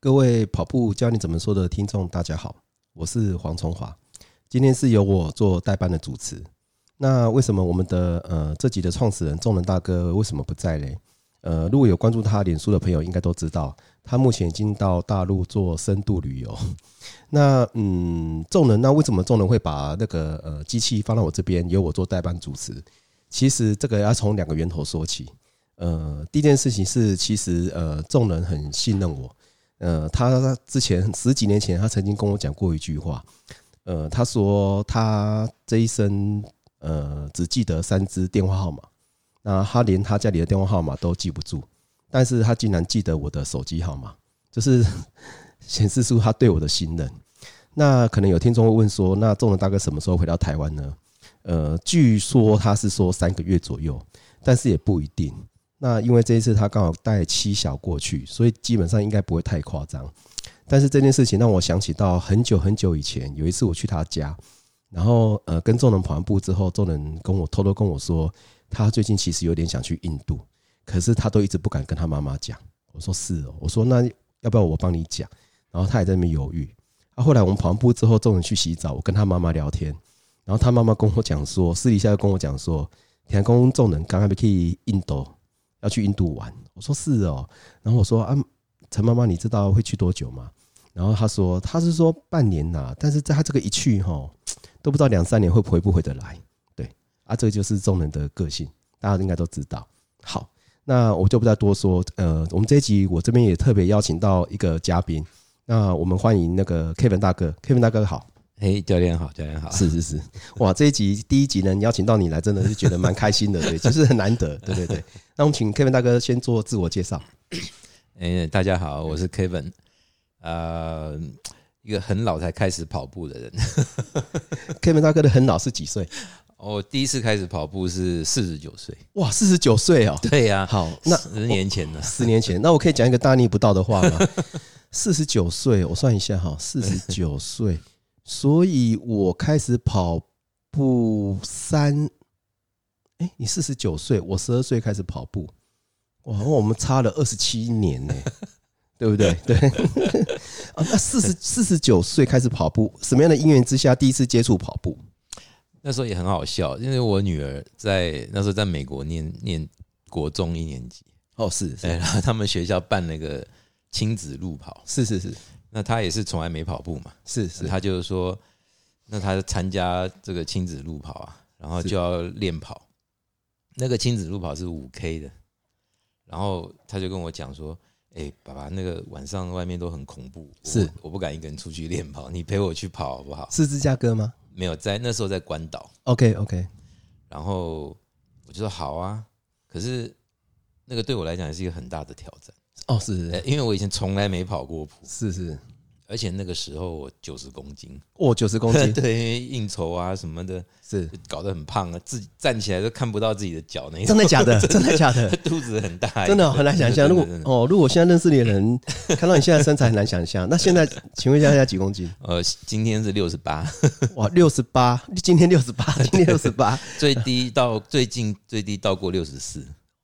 各位跑步教你怎么说的听众，大家好，我是黄崇华。今天是由我做代班的主持。那为什么我们的呃这集的创始人众人大哥为什么不在嘞？呃，如果有关注他脸书的朋友，应该都知道，他目前已经到大陆做深度旅游。那嗯，众人，那为什么众人会把那个呃机器放到我这边，由我做代班主持？其实这个要从两个源头说起。呃，第一件事情是，其实呃众人很信任我。呃，他之前十几年前，他曾经跟我讲过一句话。呃，他说他这一生呃只记得三支电话号码，那他连他家里的电话号码都记不住，但是他竟然记得我的手机号码，就是 显示出他对我的信任。那可能有听众会问说，那仲仁大哥什么时候回到台湾呢？呃，据说他是说三个月左右，但是也不一定。那因为这一次他刚好带妻小过去，所以基本上应该不会太夸张。但是这件事情让我想起到很久很久以前，有一次我去他家，然后呃跟众人跑完步之后，众人跟我偷偷跟我说，他最近其实有点想去印度，可是他都一直不敢跟他妈妈讲。我说是哦，我说那要不要我帮你讲？然后他也在那边犹豫。啊，后来我们跑完步之后，众人去洗澡，我跟他妈妈聊天，然后他妈妈跟我讲说，私底下又跟我讲说，田公众人刚刚去印度。要去印度玩，我说是哦，然后我说啊，陈妈妈，你知道会去多久吗？然后他说他是说半年呐，但是在他这个一去哈，都不知道两三年会回不回得来。对啊，这个就是众人的个性，大家应该都知道。好，那我就不再多说。呃，我们这一集我这边也特别邀请到一个嘉宾，那我们欢迎那个 Kevin 大哥，Kevin 大哥好。嘿，教练好，教练好，是是是，哇，这一集第一集能邀请到你来，真的是觉得蛮开心的，对，就是很难得，对对对。那我们请 Kevin 大哥先做自我介绍。哎，大家好，我是 Kevin，呃，一个很老才开始跑步的人。Kevin 大哥的很老是几岁？我第一次开始跑步是四十九岁。哇，四十九岁哦。对呀、啊，好，那十年前了，十年前，那我可以讲一个大逆不道的话吗？四十九岁，我算一下哈，四十九岁。所以我开始跑步三，哎，你四十九岁，我十二岁开始跑步，哇，我们差了二十七年呢，对不对？对，啊，那四十四十九岁开始跑步，什么样的因缘之下第一次接触跑步？那时候也很好笑，因为我女儿在那时候在美国念念国中一年级，哦，是，是，然后他们学校办那个亲子路跑，是是是。那他也是从来没跑步嘛，是是，他就是说，那他参加这个亲子路跑啊，然后就要练跑。那个亲子路跑是五 K 的，然后他就跟我讲说：“哎，爸爸，那个晚上外面都很恐怖，是我不敢一个人出去练跑，你陪我去跑好不好？”是芝加哥吗？没有，在那时候在关岛。OK OK，然后我就说好啊，可是那个对我来讲也是一个很大的挑战。哦，是，因为我以前从来没跑过步，是是，而且那个时候我九十公斤，哦，九十公斤，对，应酬啊什么的，是。搞得很胖啊，自己站起来都看不到自己的脚那种，真的假的？真的假的？肚子很大，真的很难想象。如果哦，如果现在认识你的人看到你现在身材很难想象，那现在请问一下，现在几公斤？呃，今天是六十八，哇，六十八，今天六十八，今天六十八，最低到最近最低到过六十四。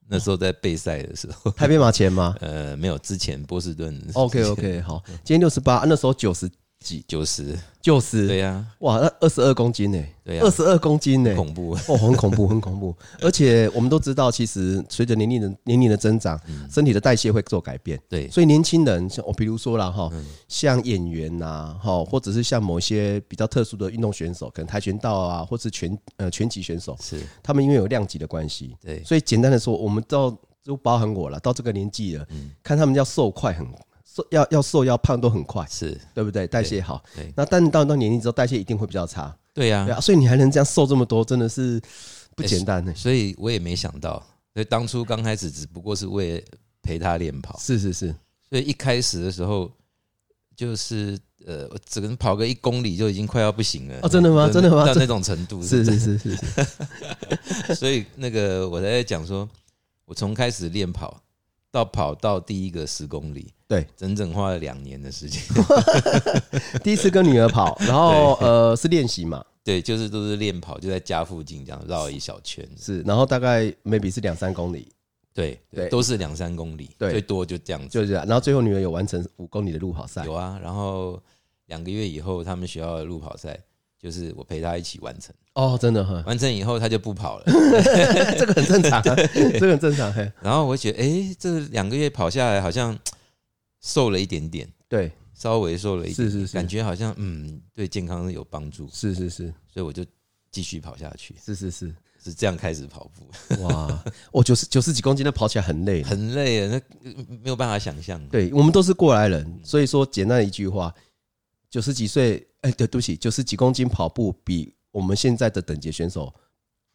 那时候在备赛的时候，台北马前吗？呃，没有，之前波士顿。OK OK，好，今天六十八，那时候九十几，九十，九十，对呀，哇，那二十二公斤呢？对呀，二十二公斤呢，恐怖。哦，很恐怖，很恐怖。而且我们都知道，其实随着年龄的年龄的增长，身体的代谢会做改变。对，所以年轻人像我，比如说了哈，像演员呐，哈，或者是像某些比较特殊的运动选手，可能跆拳道啊，或是拳呃拳击选手，是。他们因为有量级的关系，对，所以简单的说，我们到就包含我了，到这个年纪了，看他们要瘦快很。瘦要要瘦要胖都很快，是对不对？代谢好，那但到到年龄之后，代谢一定会比较差。对呀，对啊，所以你还能这样瘦这么多，真的是不简单呢。所以我也没想到，所以当初刚开始只不过是为了陪他练跑。是是是，所以一开始的时候，就是呃，我只能跑个一公里就已经快要不行了。哦，真的吗？真的吗？到那种程度。是是是是是。所以那个我在讲说，我从开始练跑。到跑到第一个十公里，对，整整花了两年的时间。第一次跟女儿跑，然后呃是练习嘛，对，就是都是练跑，就在家附近这样绕一小圈。是，然后大概 maybe 是两三公里，对对，都是两三公里，对最多就这样子，就是这样。然后最后女儿有完成五公里的路跑赛，有啊。然后两个月以后，他们学校的路跑赛就是我陪她一起完成。哦，真的哈，完成以后她就不跑了，这个很正常，啊，这个很正常。然后我觉得，哎，这两个月跑下来好像瘦了一点点，对，稍微瘦了一点，是是是，感觉好像嗯，对健康有帮助，是是是，所以我就继续跑下去，是是是，是这样开始跑步。哇，我九十九十几公斤，那跑起来很累，很累啊，那没有办法想象。对，我们都是过来人，所以说简单的一句话，九十几岁，哎，对，对不起，九十几公斤跑步比。我们现在的等级选手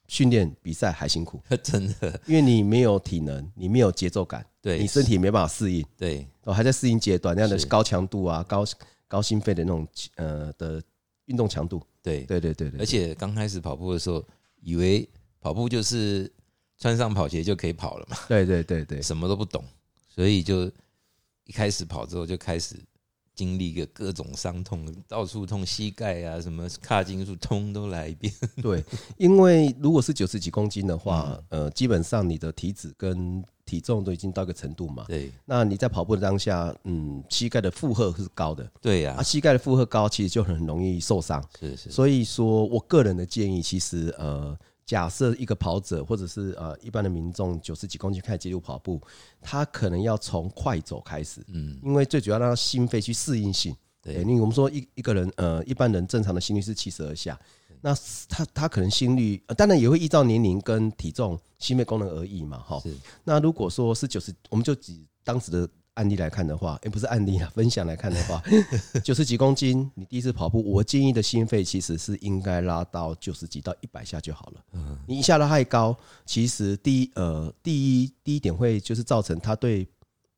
训练比赛还辛苦，真的，因为你没有体能，你没有节奏感，对，你身体没办法适应，对，我还在适应阶段，那样的高强度啊，高高心肺的那种呃的运动强度，对，对对对对，而且刚开始跑步的时候，以为跑步就是穿上跑鞋就可以跑了嘛，对对对对，什么都不懂，所以就一开始跑之后就开始。经历个各种伤痛，到处痛，膝盖啊，什么髂胫束通都来一遍。对，因为如果是九十几公斤的话，呃，基本上你的体脂跟体重都已经到一个程度嘛。对。那你在跑步的当下，嗯，膝盖的负荷是高的。对呀。啊，膝盖的负荷高，其实就很容易受伤。是是。所以说我个人的建议，其实呃。假设一个跑者或者是呃一般的民众九十几公斤开始接触跑步，他可能要从快走开始，嗯，因为最主要让他心肺去适应性。对，因为我们说一一个人呃一般人正常的心率是七十二下，那他他可能心率呃当然也会依照年龄跟体重心肺功能而异嘛，哈。是。那如果说是九十，我们就以当时的。案例来看的话，也不是案例啊，分享来看的话，九十几公斤，你第一次跑步，我建议的心肺其实是应该拉到九十几到一百下就好了。嗯你一下拉太高，其实第一呃第一第一点会就是造成他对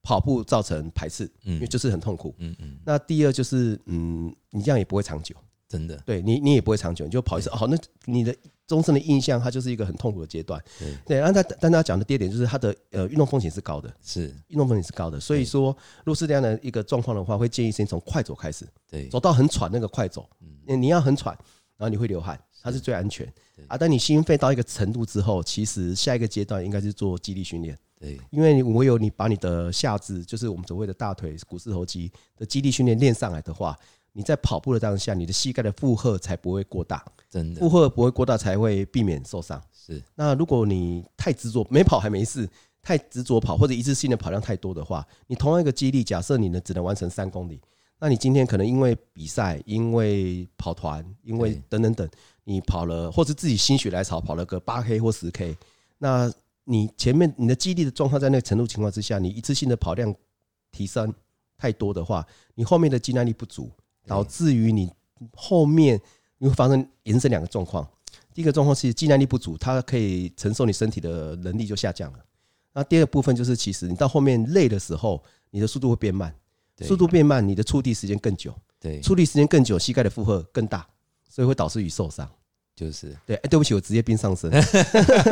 跑步造成排斥，因为就是很痛苦。嗯嗯。那第二就是嗯，你这样也不会长久，真的。对你你也不会长久，你就跑一次，好，那你的。终身的印象，它就是一个很痛苦的阶段。对，然后他，但他讲的第二点就是他的呃运动风险是高的，是运动风险是高的。所以说，如果是这样的一个状况的话，会建议先从快走开始，对，走到很喘那个快走，嗯，你要很喘，然后你会流汗，它是最安全啊。当你心肺到一个程度之后，其实下一个阶段应该是做肌力训练，对，因为唯有你把你的下肢，就是我们所谓的大腿股四头肌的肌力训练练上来的话。你在跑步的当下，你的膝盖的负荷才不会过大，真的负荷不会过大才会避免受伤。是，那如果你太执着，没跑还没事，太执着跑或者一次性的跑量太多的话，你同样一个肌力，假设你呢只能完成三公里，那你今天可能因为比赛，因为跑团，因为等等等，你跑了或是自己心血来潮跑了个八 K 或十 K，那你前面你的肌力的状况在那个程度情况之下，你一次性的跑量提升太多的话，你后面的肌耐力不足。导致于你后面你会发生延伸两个状况，第一个状况是肌耐力不足，它可以承受你身体的能力就下降了。那第二个部分就是，其实你到后面累的时候，你的速度会变慢，速度变慢，你的触地时间更久，对，触地时间更久，膝盖的负荷更大，所以会导致于受伤。就是对，哎，对不起，我职业病上身。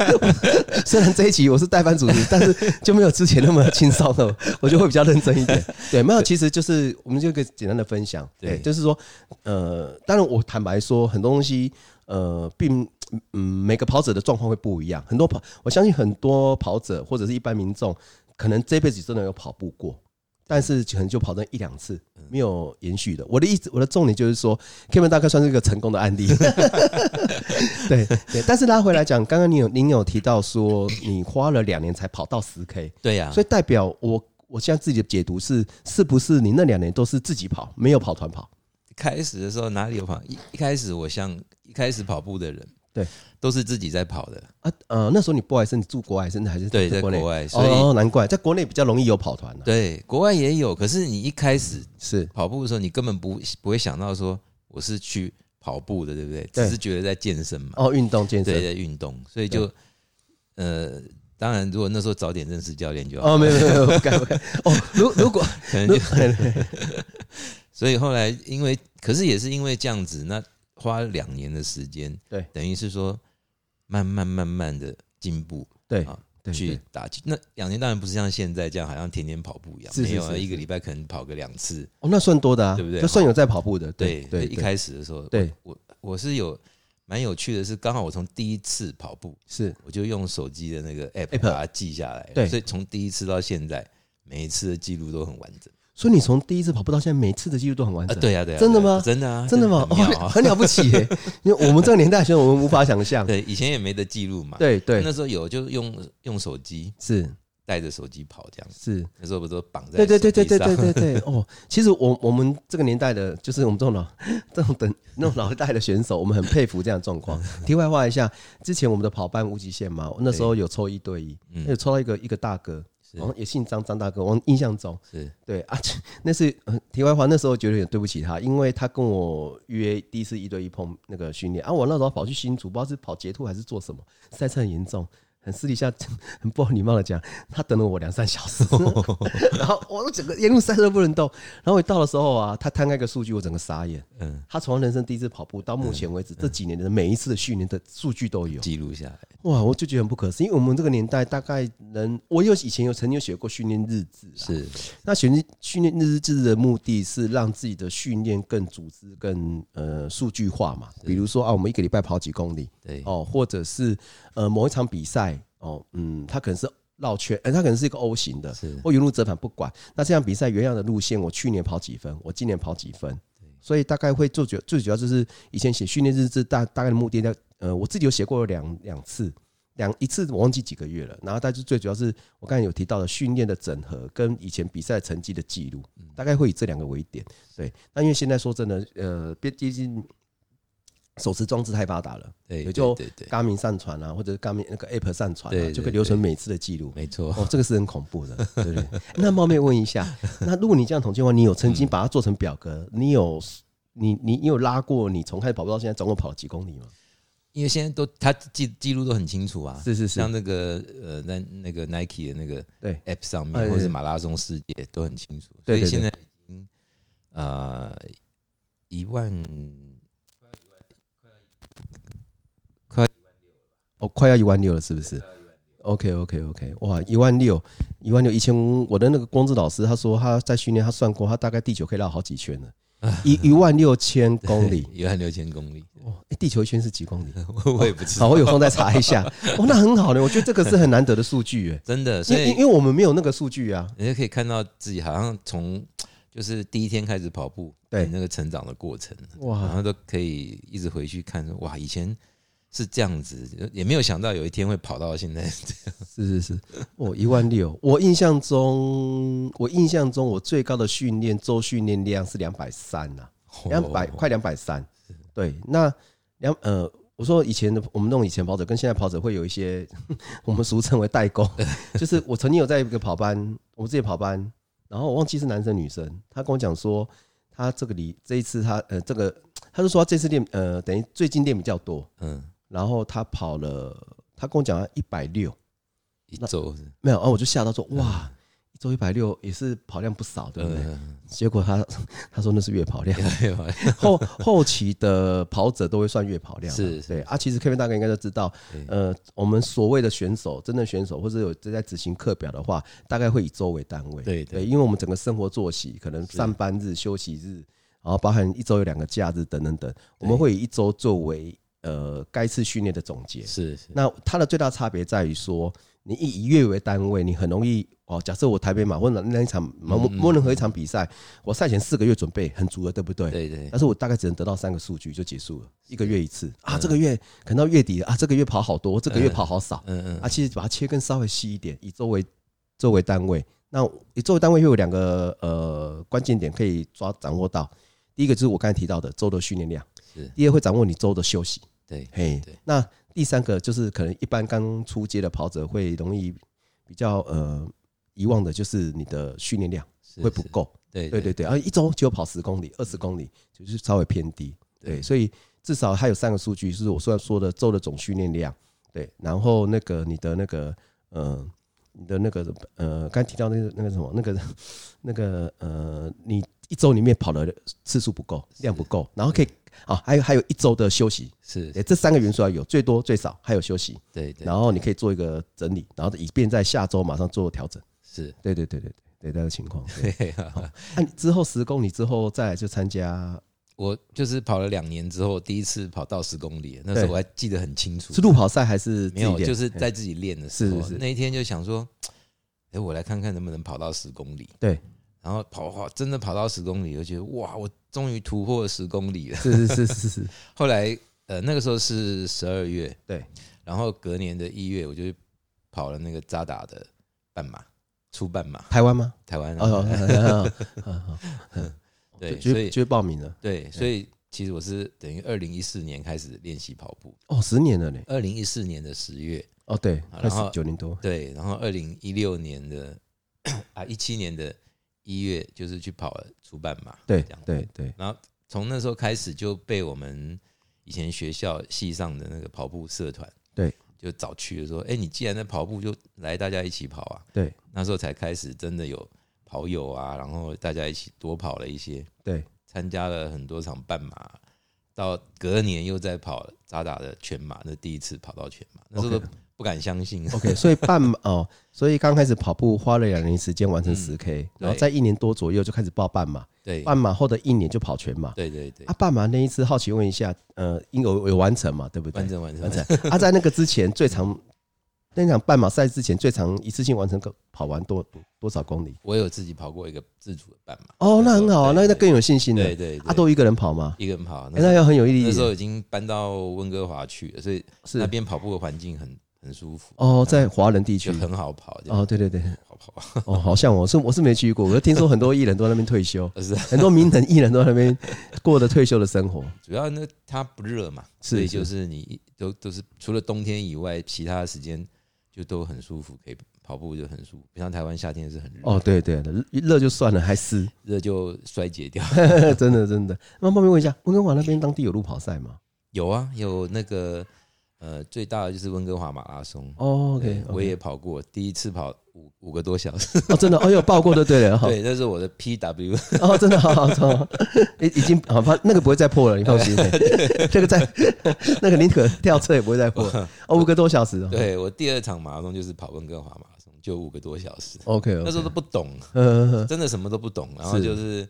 虽然这一集我是代班主持，但是就没有之前那么轻松了，我就会比较认真一点。对，没有，其实就是我们就一个简单的分享。对，就是说，呃，当然我坦白说，很多东西，呃，并嗯，每个跑者的状况会不一样。很多跑，我相信很多跑者或者是一般民众，可能这辈子真的有跑步过。但是可能就跑那一两次，没有延续的。我的意思，我的重点就是说，Kevin 大概算是一个成功的案例。对对，但是拉回来讲，刚刚你有您有提到说，你花了两年才跑到十 K，对呀，所以代表我我现在自己的解读是，是不是你那两年都是自己跑，没有跑团跑？开始的时候哪里有跑？一一开始我像一开始跑步的人。对，都是自己在跑的啊。呃，那时候你不外是你住国外，甚至还是对在国外，所以哦，难怪在国内比较容易有跑团。对，国外也有，可是你一开始是跑步的时候，你根本不不会想到说我是去跑步的，对不对？只是觉得在健身嘛。哦，运动健身，对，在运动，所以就呃，当然如果那时候早点认识教练就好。哦，没有没有，不敢不敢。哦，如 如果可能就，所以后来因为，可是也是因为这样子那。花了两年的时间，对，等于是说慢慢慢慢的进步，对啊，去打击。那两年当然不是像现在这样，好像天天跑步一样，没有啊，一个礼拜可能跑个两次。哦，那算多的啊，对不对？就算有在跑步的，对对。一开始的时候，对我我是有蛮有趣的是，刚好我从第一次跑步是，我就用手机的那个 app App 把它记下来，对，所以从第一次到现在，每一次的记录都很完整。所以你从第一次跑步到现在，每次的记录都很完整。对呀，对呀，真的吗？真的啊，真的吗？很了不起耶！因为我们这个年代，其实我们无法想象。对，以前也没得记录嘛。对对，那时候有就用用手机，是带着手机跑这样。是那时候不是都绑在？对对对对对对对对。哦，其实我我们这个年代的，就是我们这种老这种等那种老一代的选手，我们很佩服这样的状况。题外话一下，之前我们的跑班无极限嘛，那时候有抽一对一，有抽到一个一个大哥。哦，也姓张，张大哥。我印象中是对啊，那是题外话。那时候觉得有点对不起他，因为他跟我约第一次一对一碰那个训练啊，我那时候跑去新竹，不知道是跑截兔还是做什么，赛车很严重。很私底下，很不好礼貌的讲，他等了我两三小时，然后我整个沿路塞都不能动。然后我到的时候啊，他摊开一个数据，我整个傻眼。嗯，他从人生第一次跑步到目前为止这几年的每一次的训练的数据都有记录下来。哇，我就觉得很不可思议，因为我们这个年代大概能，我有以前有曾经有写过训练日志，是那选训训练日志的目的是让自己的训练更组织、更呃数据化嘛。比如说啊，我们一个礼拜跑几公里，对哦，或者是呃某一场比赛。哦，嗯，它可能是绕圈，哎，它可能是一个 O 型的，是或原路折返，不管。那这样比赛原样的路线，我去年跑几分，我今年跑几分，所以大概会做主，最主要就是以前写训练日志，大大概的目的，呃，我自己有写过两两次，两一次我忘记几个月了。然后，但是最主要是我刚才有提到的训练的整合跟以前比赛成绩的记录，大概会以这两个为点。对，那因为现在说真的，呃，别接近。手持装置太发达了，对，也就 Garmin 上传啊，或者 Garmin 那个 App 上传啊，就可以留存每次的记录。没错，哦，这个是很恐怖的，对不对？那冒昧问一下，那如果你这样统计的话，你有曾经把它做成表格？你有你你你有拉过你从开始跑步到现在总共跑了几公里吗？因为现在都他记记录都很清楚啊，是是是，像那个呃那那个 Nike 的那个对 App 上面，或者是马拉松世界都很清楚，所以现在已经呃一万。哦，快要一万六了，是不是？OK OK OK，哇，一万六，一万六。以前我的那个光之老师他说他在训练，他算过，他大概地球可以绕好几圈呢，一一万六千公里，一万六千公里。哦，地球一圈是几公里？我也不知道。好，我有空再查一下。哦，那很好呢，我觉得这个是很难得的数据，哎，真的。所以，因为我们没有那个数据啊，人家可以看到自己好像从就是第一天开始跑步，对那个成长的过程，哇，然后都可以一直回去看，哇，以前。是这样子，也没有想到有一天会跑到现在 这样。是是是，哦，一万六。我印象中，我印象中我最高的训练周训练量是两百三呐，两百快两百三。对，那两呃，我说以前的我们那种以前跑者跟现在跑者会有一些，我们俗称为代沟。就是我曾经有在一个跑班，我自己跑班，然后我忘记是男生女生，他跟我讲说，他这个里这一次他呃这个，他就说他这次练呃等于最近练比较多，嗯。然后他跑了，他跟我讲了一百六。一周，没有，然后我就吓到说，哇，一周一百六也是跑量不少，对不对？结果他 他说那是月跑量，后后期的跑者都会算月跑量，是对啊。其实 Kevin 大哥应该都知道，呃，我们所谓的选手，真的选手或者有正在执行课表的话，大概会以周为单位，对对，因为我们整个生活作息可能上班日、休息日，然后包含一周有两个假日等等等，我们会以一周作为。呃，该次训练的总结是，是，那它的最大差别在于说，你以一月为单位，你很容易哦。假设我台北马或者那一场某某任何一场比赛，我赛前四个月准备很足了，对不对？对对。但是我大概只能得到三个数据就结束了，一个月一次啊。这个月可能到月底了啊，这个月跑好多，这个月跑好少。嗯嗯。啊，其实把它切更稍微细一点，以周为周为单位。那以周为单位又有两个呃关键点可以抓掌握到。第一个就是我刚才提到的周的训练量，是。第二会掌握你周的休息。对，嘿，那第三个就是可能一般刚出街的跑者会容易比较呃遗忘的，就是你的训练量会不够。对对对对，然后一周就跑十公里、二十公里，就是稍微偏低。对，所以至少还有三个数据，就是我虽然说的周的总训练量，对，然后那个你的那个呃，你的那个呃，刚提到那个那个什么，那个那个呃，你一周里面跑的次数不够，量不够，然后可以。啊，还有还有一周的休息，是，这三个元素要有，最多最少还有休息，对，然后你可以做一个整理，然后以便在下周马上做调整，是对对对对对对，这个情况。那之后十公里之后再来就参加我就是跑了两年之后，第一次跑到十公里，那时候我还记得很清楚。是路跑赛还是没有？就是在自己练的时候。是是是。那一天就想说，哎，我来看看能不能跑到十公里。对。然后跑跑，真的跑到十公里，我觉得哇，我终于突破了十公里了。是是是是是。后来呃，那个时候是十二月，对。然后隔年的一月，我就跑了那个渣打的半马，初半马。台湾吗？台湾。哦。对，就所以就报名了。对，所以其实我是等于二零一四年开始练习跑步。哦，十年了呢。二零一四年的十月。哦，对，然后九年多。对，然后二零一六年的 啊一七年的一月，就是去跑了初半马。对，对，对。然后从那时候开始就被我们以前学校系上的那个跑步社团，对，就找去了说，哎，你既然在跑步，就来大家一起跑啊。对，那时候才开始真的有。跑友啊，然后大家一起多跑了一些，对，参加了很多场半马，到隔年又在跑渣打的全马，那第一次跑到全马，那时候都不敢相信。OK，所以半马 哦，所以刚开始跑步花了两年时间完成十 K，嗯，然后在一年多左右就开始报半马，对，半马后的一年就跑全马，对对对。啊，半马那一次好奇问一下，呃，应有有完成嘛？对不对？完成完成完成。啊，在那个之前最长。那场半马赛之前最长一次性完成个跑完多多少公里？我有自己跑过一个自主的半马。哦，那很好啊，那那更有信心了。对对，他都一个人跑吗？一个人跑，那要很有毅力。那时候已经搬到温哥华去了，所以是那边跑步的环境很很舒服。哦，在华人地区很好跑。哦，对对对，好跑。哦，好像我是我是没去过，我听说很多艺人都在那边退休，很多名人艺人都在那边过的退休的生活。主要那它不热嘛，所以就是你都都是除了冬天以外，其他的时间。就都很舒服，可以跑步就很舒服。不像台湾夏天是很热。哦，对对，热就算了，还湿，热就衰竭掉。真的真的。那冒昧问一下，温哥华那边当地有路跑赛吗？有啊，有那个。呃，最大的就是温哥华马拉松。哦，OK，我也跑过，第一次跑五五个多小时。哦，真的，哦，有报过的，对了，对，那是我的 PW。哦，真的，好好好，已已经好，那个不会再破了，你放心。这个在那个宁可跳车也不会再破。哦，五个多小时。对，我第二场马拉松就是跑温哥华马拉松，就五个多小时。OK，那时候都不懂，真的什么都不懂，然后就是。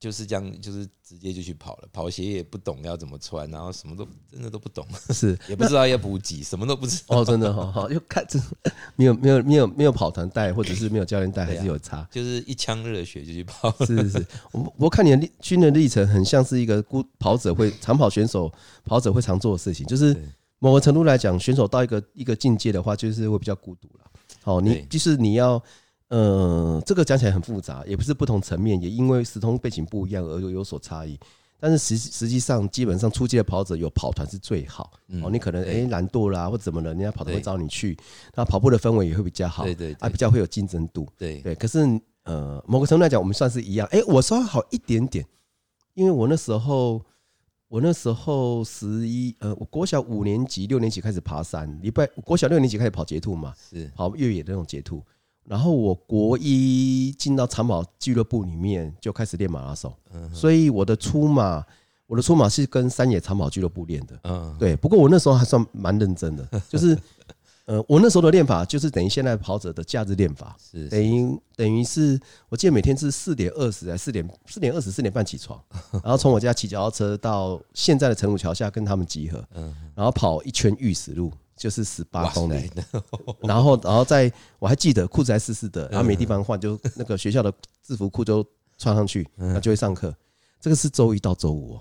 就是这样，就是直接就去跑了。跑鞋也不懂要怎么穿，然后什么都真的都不懂，是也不知道要补给，什么都不知道。哦，真的好好，又看这没有没有没有没有跑团带，或者是没有教练带，还是有差。就是一腔热血就去跑。是是是，我我看你的训练历程，很像是一个孤跑者会长跑选手跑者会常做的事情，就是某个程度来讲，选手到一个一个境界的话，就是会比较孤独了。好，你就是你要。呃，这个讲起来很复杂，也不是不同层面，也因为时空背景不一样而有有所差异。但是实实际上，基本上初级的跑者有跑团是最好。哦，你可能诶懒惰啦，或怎么了，人家跑团会找你去，那跑步的氛围也会比较好，对对，啊比较会有竞争度。对对，可是呃，某个程度来讲，我们算是一样。诶，我稍微好一点点，因为我那时候我那时候十一呃，我国小五年级六年级开始爬山，礼拜国小六年级开始跑捷兔嘛，是跑越野的那种捷兔。然后我国一进到长跑俱乐部里面就开始练马拉松，所以我的出马，我的出马是跟山野长跑俱乐部练的。嗯，对。不过我那时候还算蛮认真的，就是，呃，我那时候的练法就是等于现在跑者的假日练法，是等于等于是，我记得每天是四点二十，还四点四点二十四点半起床，然后从我家骑脚踏车到现在的陈武桥下跟他们集合，嗯，然后跑一圈玉石路。就是十八公里，然后，然后在我还记得裤子还湿湿的，然后没地方换，就那个学校的制服裤就穿上去，那就会上课。这个是周一到周五哦，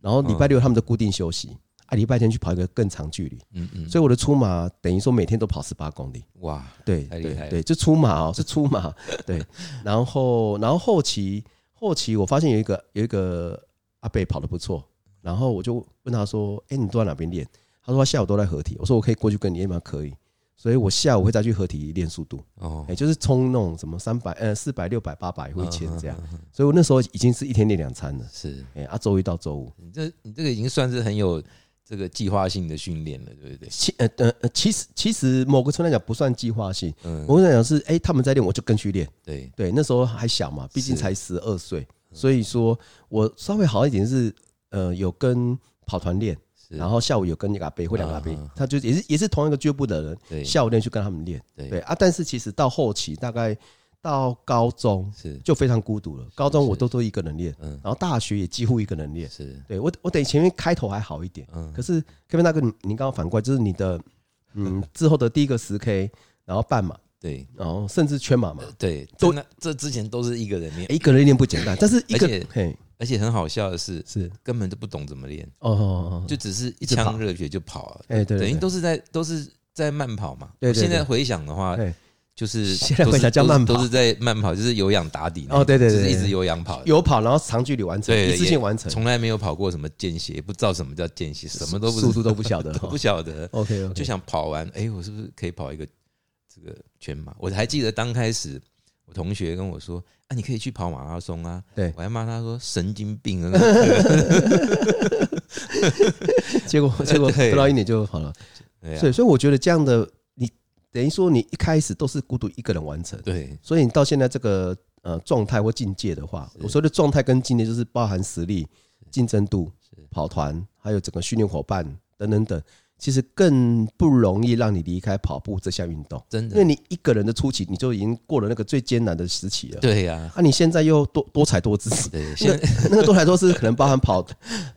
然后礼拜六他们就固定休息，啊，礼拜天去跑一个更长距离。嗯嗯，所以我的出马等于说每天都跑十八公里。哇，对，太厉害，对，就出马哦，是出马，对。然后，然后后期后期我发现有一个有一个阿伯跑得不错，然后我就问他说：“哎，你都在哪边练？”他说他下午都在合体，我说我可以过去跟你练吗？可以，所以我下午会再去合体练速度。哦，也，就是冲那种什么三百、呃四百、六百、八百或一千这样。所以我那时候已经是一天练两餐了。是，哎，啊，周一到周五，你这你这个已经算是很有这个计划性的训练了，对不对？其呃呃呃，其实其实某个程度来讲不算计划性。嗯，我跟你讲是，哎，他们在练，我就跟去练。对对，那时候还小嘛，毕竟才十二岁，所以说我稍微好一点是，呃，有跟跑团练。然后下午有跟一个阿伯或两个阿伯，他就也是也是同一个俱乐部的人，下午练去跟他们练，对。啊。但是其实到后期大概到高中是。就非常孤独了。高中我都都一个人练，嗯，然后大学也几乎一个人练。是。对我我等前面开头还好一点，嗯，可是 Kevin 大哥，你你刚刚反过来就是你的嗯 之后的第一个十 K，然后半马，对，然后甚至全马嘛，对，都那这之前都是一个人练，一个人练不简单，但是一个嘿而且很好笑的是，是。根本就不懂怎么练，哦就只是一腔热血就跑了，哎对，等于都是在都是在慢跑嘛。对现在回想的话，对就是 现在都是回想叫慢跑。都是在慢跑，就是有氧打底。哦对对对对就是一直有氧跑，有跑，然后长距离完成，对一次性完成，从来没有跑过什么间歇，不知道什么叫间歇，什么都不速度都不晓得，都不晓得。OK 就想跑完，哎，我是不是可以跑一个这个全马？我还记得刚开始，我同学跟我说：“啊，你可以去跑马拉松啊。”对。我还骂他说：“神经病啊！” 结果 结果不到一年就好了，对啊。所以所以我觉得这样的你等于说你一开始都是孤独一个人完成，对。所以你到现在这个呃状态或境界的话，我说的状态跟境界就是包含实力、竞争度、跑团，还有整个训练伙伴等等等，其实更不容易让你离开跑步这项运动，真的，因为你一个人的初期你就已经过了那个最艰难的时期了。对呀，啊，你现在又多多才多姿，对，那 那个多才多姿可能包含跑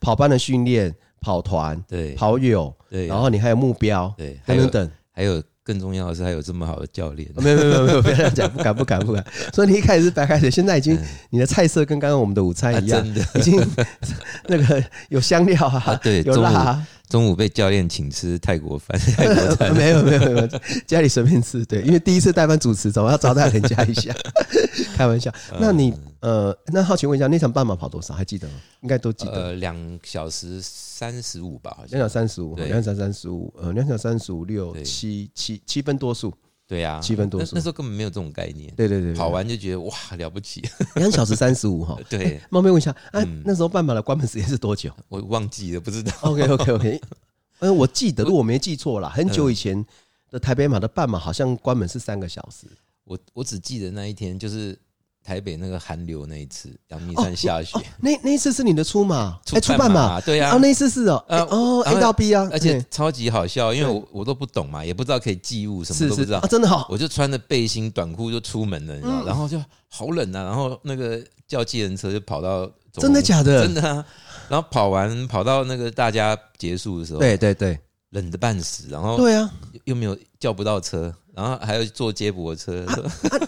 跑班的训练、跑团、对。跑友，对，然后你还有目标对，还有等等等。还有更重要的是，还有这么好的教练，没有没有没有没有，不要这样讲，不敢不敢不敢。所以你一开始是白开水，现在已经嗯。你的菜色跟刚刚我们的午餐啊一样，真的。已经 那个有香料啊啊，对有辣啊，中午被教练请吃泰国饭，泰国餐没有没有没有，家里随便吃。对，因为第一次代班主持，总要招待人家一下，开玩笑。那你呃，那好奇问一下，那场半马跑多少？还记得吗？应该都记得。呃，两小时三十五吧，好像两小时三十五，两小时三十五，呃，两小时三十五六七七七分多数。对呀，七分多钟那那时候根本没有这种概念，对对对，对跑完就觉得哇了不起，两小时三十五哈。对。冒昧问一下，啊嗯，那时候半马的关门时间是多久？我忘记了，不知道。OK OK OK，嗯，我记得，如果我没记错啦，很久以前的台北马的半马好像关门是三个小时。我我只记得那一天就是台北那个寒流那一次，阳明山下雪，那那一次是你的出马，哎，出半马，对呀啊，，那一次是哦，哦，A 到 B 啊，而且超级好笑，因为我我都不懂嘛，也不知道可以寄物，什么都不知道。是啊，，真的好，我就穿着背心短裤就出门了，你知道，嗯。然后就好冷啊，然后那个叫计程车就跑到真的假的？真的啊，然后跑完跑到那个大家结束的时候，对对对。冷的半死，然后对啊，又没有叫不到车，然后还要坐接驳车。啊，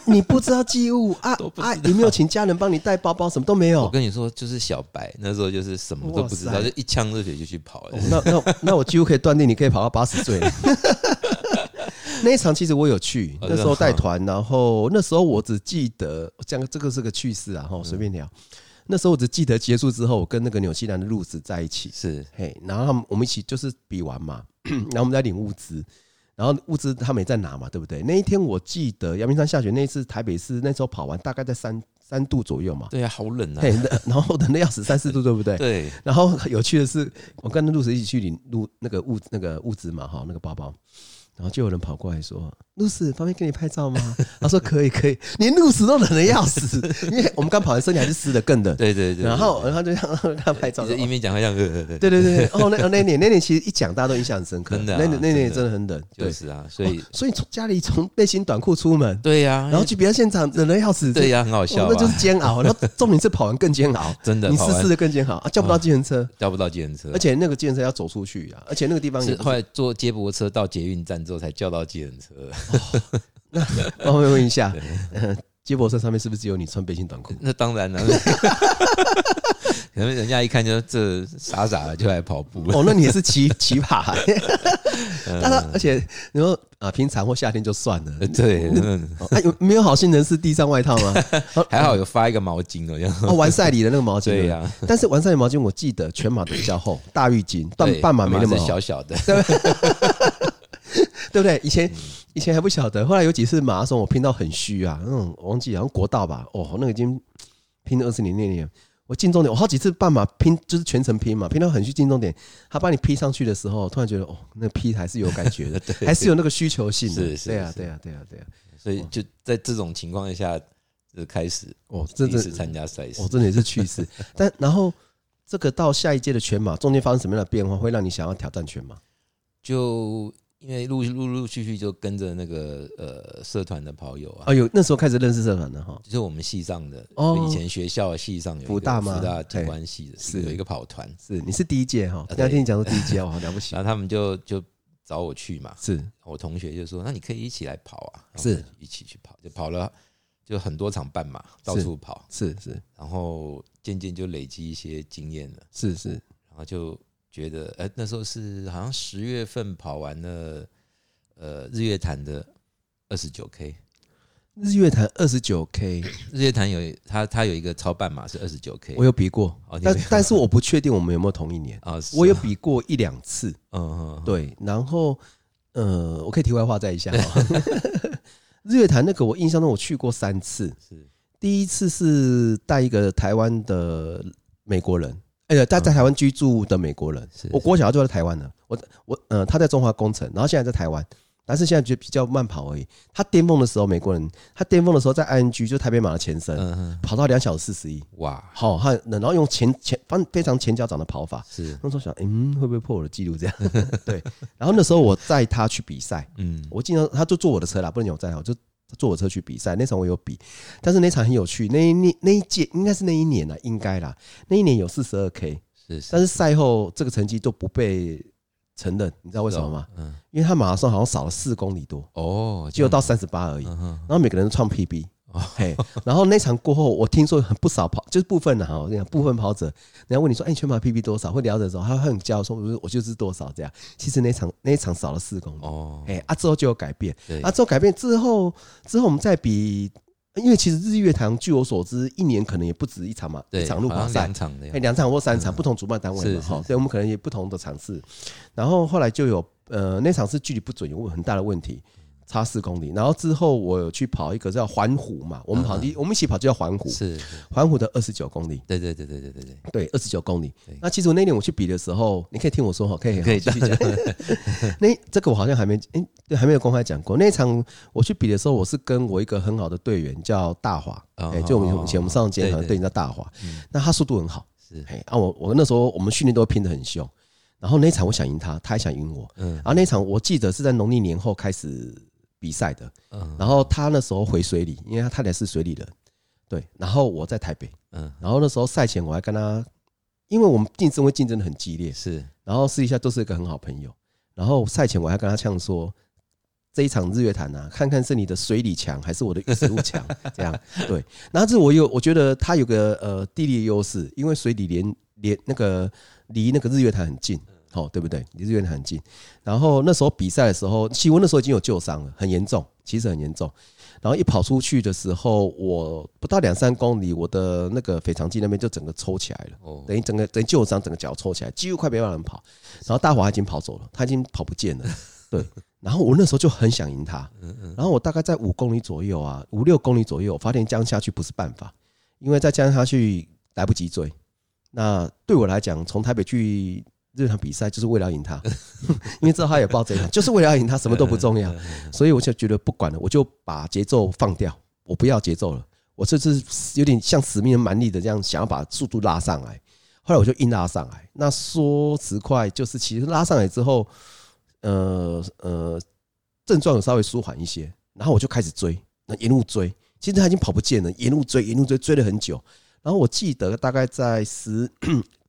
你不知道寄物啊啊，你没有请家人帮你带包包，什么都没有我。跟你说，就是小白那时候就是什么都不知道，就一腔热血就去跑了哦。那那 那我几乎可以断定，你可以跑到八十岁。那一场其实我有去，哦那时候带团，然后那时候我只记得讲这个是个趣事啊，哈，随便聊。那时候我只记得结束之后，我跟那个纽西兰的路子在一起，是嘿，然后他们我们一起就是比完嘛，然后我们在领物资，然后物资他们也在拿嘛，对不对？那一天我记得阳明山下雪那一次，台北市那时候跑完大概在三三度左右嘛，对啊，好冷啊 然后冷的要死，三四度，对不对？对，然后有趣的是，我跟陆石一起去领路那个物那个物资嘛，哈，那个包包，然后就有人跑过来说：“路子，方便给你拍照吗？” 他说：“可以，可以。”连路子都冷的要死，因为我们刚跑完，身体还是湿的，更冷。对对对。然后，然后就让他拍照一面讲，好像呃呃呃对对对，哦，那那年那年其实一讲，大家都印象很深刻。真的啊那年那年真的很冷。就是啊，所以哦所以从家里从背心短裤出门，对呀，然后去比赛现场，冷的要死。对呀，很好哦笑啊，那就是煎熬。然后重点是跑完更煎熬，真的你湿湿的更煎熬啊，叫不到计程车。叫不到计程车，而且那个计程车要走出去啊，而且那个地方是是后来坐接驳车到捷运站之后才叫到计程车。我会问一下，呃接驳车上面是不是只有你穿背心短裤？那当然了，可能人家一看就这傻傻的就来跑步。哦，那你也是奇奇葩、欸。嗯但他而且你说啊，平常或夏天就算了。对，嗯哦啊，有没有好心人士递上外套吗？还好有发一个毛巾哦，这样。哦，完赛里的那个毛巾。对呀，但是完赛的毛巾我记得全马的比较厚，大浴巾，但对半马没那么小小的。对不对？以嗯前以前还不晓得，后来有几次马拉松我拼到很虚啊，那种我忘记好像国道吧，哦，那个已经拼了二十年那年。我进终点，我好几次半马拼就是全程拼嘛，拼到很虚进终点，他把你劈上去的时候，突然觉得哦，那个劈还是有感觉的，还是有那个需求性的。是是对啊，是对啊，对啊，对啊。所以就在这种情况下，就开始哦，真的第一次参加赛事哦，。真的是趣事。但然后这个到下一届的全马，中间发生什么样的变化，会让你想要挑战全马？就因为陆陆陆续续就跟着那个呃社团的跑友啊，哦，有那时候开始认识社团的哈，就是我们系上的，哦，以前学校系上有福大吗？福大景观系的，是。有一个跑团，是你是第一届哈，刚才听你讲说第一届哦，好了不起，然后他们就就找我去嘛，是。我同学就说，那你可以一起来跑啊，是。一起去跑，就跑了就很多场半马，到处跑，是是，然后渐渐就累积一些经验了，是是，然后就。觉得，呃，那时候是好像十月份跑完了，呃，日月潭的二十九 K，日月潭二十九 K，日月潭有它它有一个超半马是二十九 K，我有比过，但但是我不确定我们有没有同一年啊，我有比过一两次，嗯嗯，对，然后呃，我可以题外话再一下，日月潭那个我印象中我去过三次，是。第一次是带一个台湾的美国人。哎呀，他在台湾居住的美国人，我国小就在台湾了。我我呃，他在中华工程，然后现在在台湾，但是现在就比较慢跑而已。他巅峰的时候，美国人他巅峰的时候在 ING，就台北马的前身，跑到两小时四十一。哇，好，他然后用前前方非常前脚掌的跑法，是那时候想，嗯，会不会破我的记录？这样 对。然后那时候我载他去比赛，嗯，我经常他就坐我的车啦，不能有载我就。坐我车去比赛，那场我有比，但是那场很有趣。那一那那一届应该是那一年啦，应该啦。那一年有四十二 K，是，但是赛后这个成绩都不被承认，你知道为什么吗？嗯，因为他马拉松好像少了四公里多，哦，只有到三十八而已。然后每个人都创 PB。哦，嘿，然后那场过后，我听说很不少跑，就是部分的哈，我跟你讲，部分跑者，人家问你说，哎，全马 PB 多少？会聊的时候，他会很骄傲说，我我就是多少这样。其实那场那一场少了四公里，哦，哎，啊之后就有改变，啊之后改变之后，之后我们再比，因为其实日月潭，据我所知，一年可能也不止一场嘛，一场路跑赛，两场，哎，两场或三场，不同主办单位嘛，哈，所以我们可能也不同的场次。然后后来就有，呃，那场是距离不准，有很大的问题。差四公里，然后之后我有去跑一个叫环湖嘛，我们跑的，我们一起跑就叫环湖，是环湖的二十九公里。对对对对对对对，对二十九公里。那其实我那年我去比的时候，你可以听我说哈，可以可以继续讲。那这个我好像还没，哎，对，还没有公开讲过。那场我去比的时候，我是跟我一个很好的队员叫大华，哎，就我们以前我们上届好像队员叫大华，那他速度很好，是。啊，我我那时候我们训练都拼得很凶，然后那一场我想赢他，他也想赢我，嗯。然后那场我记得是在农历年后开始。比赛的，嗯。然后他那时候回水里，因为他太太是水里人，对，然后我在台北，嗯，然后那时候赛前我还跟他，因为我们竞争会竞争的很激烈，是，然后私底下都是一个很好朋友，然后赛前我还跟他呛说，这一场日月潭啊，看看是你的水里强还是我的玉石路强，这样，对，然后这我有，我觉得他有个呃地理优势，因为水里连连那个离那个日月潭很近。好，对不对？离日月潭很近。然后那时候比赛的时候，气温那时候已经有旧伤了，很严重，其实很严重。然后一跑出去的时候，我不到两三公里，我的那个腓肠肌那边就整个抽起来了，哦，等于整个等于旧伤，整个脚抽起来，几乎快没办法跑。然后大华已经跑走了，他已经跑不见了。对。然后我那时候就很想赢他。然后我大概在五公里左右啊，五六公里左右，我发现这样下去不是办法，因为再这样下去来不及追。那对我来讲，从台北去。这场比赛就是为了赢他，因为知道他也报这一场，就是为了要赢他，什么都不重要，所以我就觉得不管了，我就把节奏放掉，我不要节奏了，我这次有点像死命蛮力的这样，想要把速度拉上来。后来我就硬拉上来。那说实话，就是其实拉上来之后，呃呃，症状有稍微舒缓一些，然后我就开始追，那沿路追，其实他已经跑不见了，沿路追，沿路追，追了很久。然后我记得大概在十。